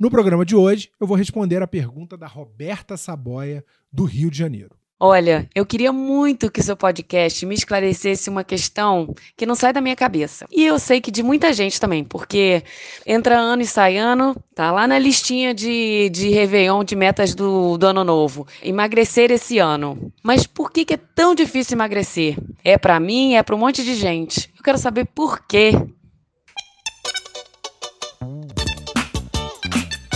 No programa de hoje, eu vou responder a pergunta da Roberta Saboia, do Rio de Janeiro. Olha, eu queria muito que seu podcast me esclarecesse uma questão que não sai da minha cabeça. E eu sei que de muita gente também, porque entra ano e sai ano, tá lá na listinha de, de Réveillon de metas do, do ano novo. Emagrecer esse ano. Mas por que, que é tão difícil emagrecer? É para mim, é para um monte de gente. Eu quero saber por quê.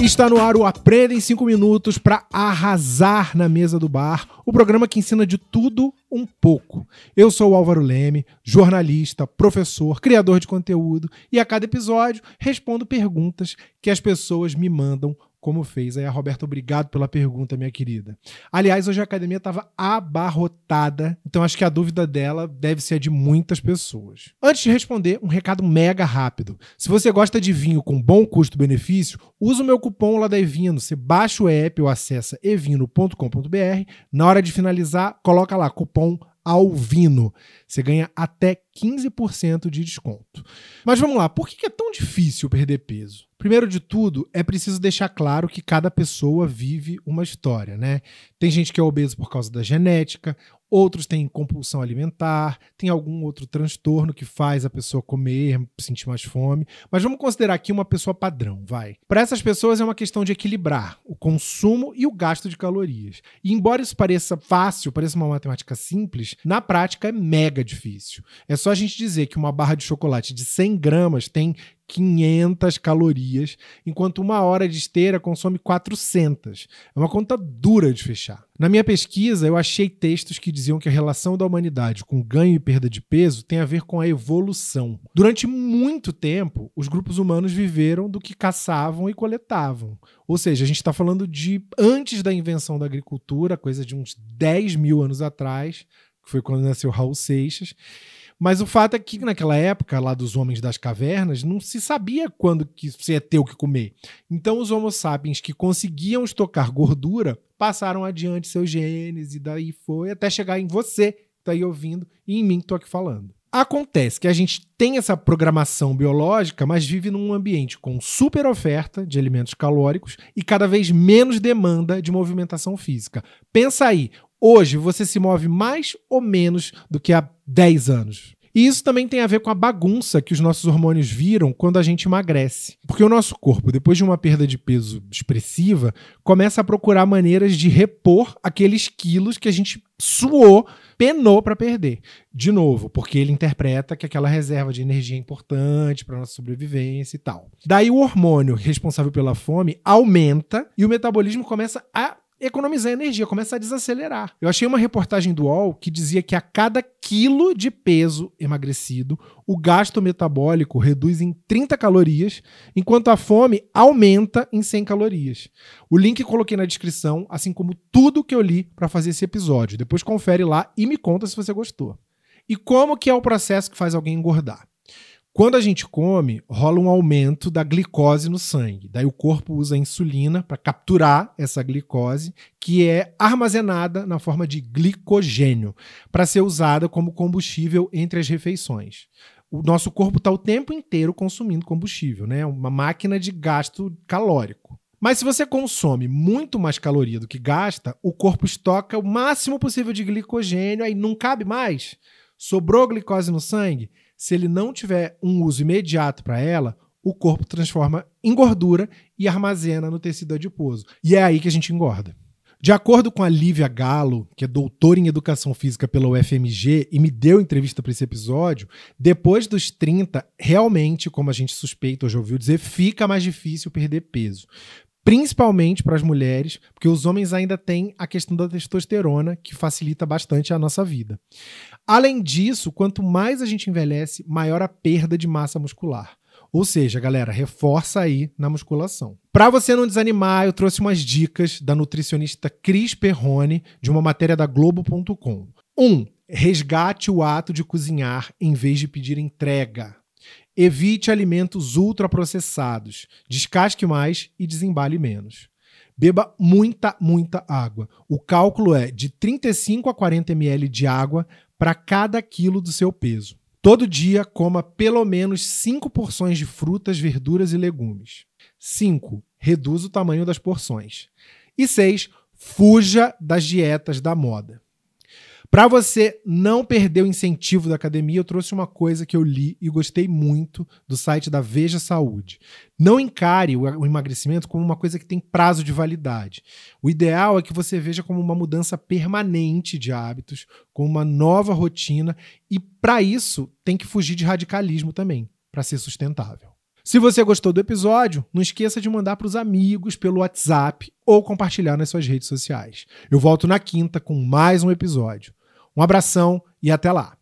Está no ar o Aprenda em 5 Minutos para arrasar na mesa do bar, o programa que ensina de tudo um pouco. Eu sou o Álvaro Leme, jornalista, professor, criador de conteúdo e a cada episódio respondo perguntas que as pessoas me mandam como fez. Aí a Roberta, obrigado pela pergunta, minha querida. Aliás, hoje a academia estava abarrotada, então acho que a dúvida dela deve ser a de muitas pessoas. Antes de responder, um recado mega rápido. Se você gosta de vinho com bom custo-benefício, usa o meu cupom lá da Evino. Você baixa o app ou acessa evino.com.br. Na hora de finalizar, coloca lá cupom Alvino. Você ganha até 15% de desconto. Mas vamos lá, por que é tão difícil perder peso? Primeiro de tudo, é preciso deixar claro que cada pessoa vive uma história, né? Tem gente que é obeso por causa da genética, outros têm compulsão alimentar, tem algum outro transtorno que faz a pessoa comer, sentir mais fome. Mas vamos considerar aqui uma pessoa padrão, vai. Para essas pessoas é uma questão de equilibrar o consumo e o gasto de calorias. E embora isso pareça fácil, pareça uma matemática simples, na prática é mega difícil. É só a gente dizer que uma barra de chocolate de 100 gramas tem 500 calorias, enquanto uma hora de esteira consome 400. É uma conta dura de fechar. Na minha pesquisa, eu achei textos que diziam que a relação da humanidade com ganho e perda de peso tem a ver com a evolução. Durante muito tempo, os grupos humanos viveram do que caçavam e coletavam. Ou seja, a gente está falando de antes da invenção da agricultura, coisa de uns 10 mil anos atrás, que foi quando nasceu Raul Seixas. Mas o fato é que naquela época, lá dos homens das cavernas, não se sabia quando que você ia ter o que comer. Então os homo sapiens que conseguiam estocar gordura passaram adiante seus genes e daí foi até chegar em você que está aí ouvindo e em mim que estou aqui falando. Acontece que a gente tem essa programação biológica, mas vive num ambiente com super oferta de alimentos calóricos e cada vez menos demanda de movimentação física. Pensa aí, hoje você se move mais ou menos do que há 10 anos. E isso também tem a ver com a bagunça que os nossos hormônios viram quando a gente emagrece. Porque o nosso corpo, depois de uma perda de peso expressiva, começa a procurar maneiras de repor aqueles quilos que a gente suou, penou para perder. De novo, porque ele interpreta que aquela reserva de energia é importante para nossa sobrevivência e tal. Daí o hormônio responsável pela fome aumenta e o metabolismo começa a economizar energia, começa a desacelerar. Eu achei uma reportagem do UOL que dizia que a cada quilo de peso emagrecido, o gasto metabólico reduz em 30 calorias, enquanto a fome aumenta em 100 calorias. O link coloquei na descrição, assim como tudo que eu li para fazer esse episódio. Depois confere lá e me conta se você gostou. E como que é o processo que faz alguém engordar? Quando a gente come, rola um aumento da glicose no sangue. Daí o corpo usa a insulina para capturar essa glicose, que é armazenada na forma de glicogênio, para ser usada como combustível entre as refeições. O nosso corpo está o tempo inteiro consumindo combustível, né? Uma máquina de gasto calórico. Mas se você consome muito mais caloria do que gasta, o corpo estoca o máximo possível de glicogênio, aí não cabe mais. Sobrou glicose no sangue? Se ele não tiver um uso imediato para ela, o corpo transforma em gordura e armazena no tecido adiposo. E é aí que a gente engorda. De acordo com a Lívia Galo, que é doutora em educação física pela UFMG e me deu entrevista para esse episódio, depois dos 30, realmente, como a gente suspeita ou já ouviu dizer, fica mais difícil perder peso principalmente para as mulheres, porque os homens ainda têm a questão da testosterona, que facilita bastante a nossa vida. Além disso, quanto mais a gente envelhece, maior a perda de massa muscular. Ou seja, galera, reforça aí na musculação. Para você não desanimar, eu trouxe umas dicas da nutricionista Cris Perrone, de uma matéria da Globo.com. 1. Um, resgate o ato de cozinhar em vez de pedir entrega. Evite alimentos ultraprocessados. Descasque mais e desembale menos. Beba muita, muita água. O cálculo é de 35 a 40 ml de água para cada quilo do seu peso. Todo dia coma pelo menos 5 porções de frutas, verduras e legumes. 5. Reduza o tamanho das porções. E 6. Fuja das dietas da moda. Para você não perder o incentivo da academia, eu trouxe uma coisa que eu li e gostei muito do site da Veja Saúde. Não encare o emagrecimento como uma coisa que tem prazo de validade. O ideal é que você veja como uma mudança permanente de hábitos, como uma nova rotina, e para isso tem que fugir de radicalismo também, para ser sustentável. Se você gostou do episódio, não esqueça de mandar para os amigos pelo WhatsApp ou compartilhar nas suas redes sociais. Eu volto na quinta com mais um episódio. Um abração e até lá!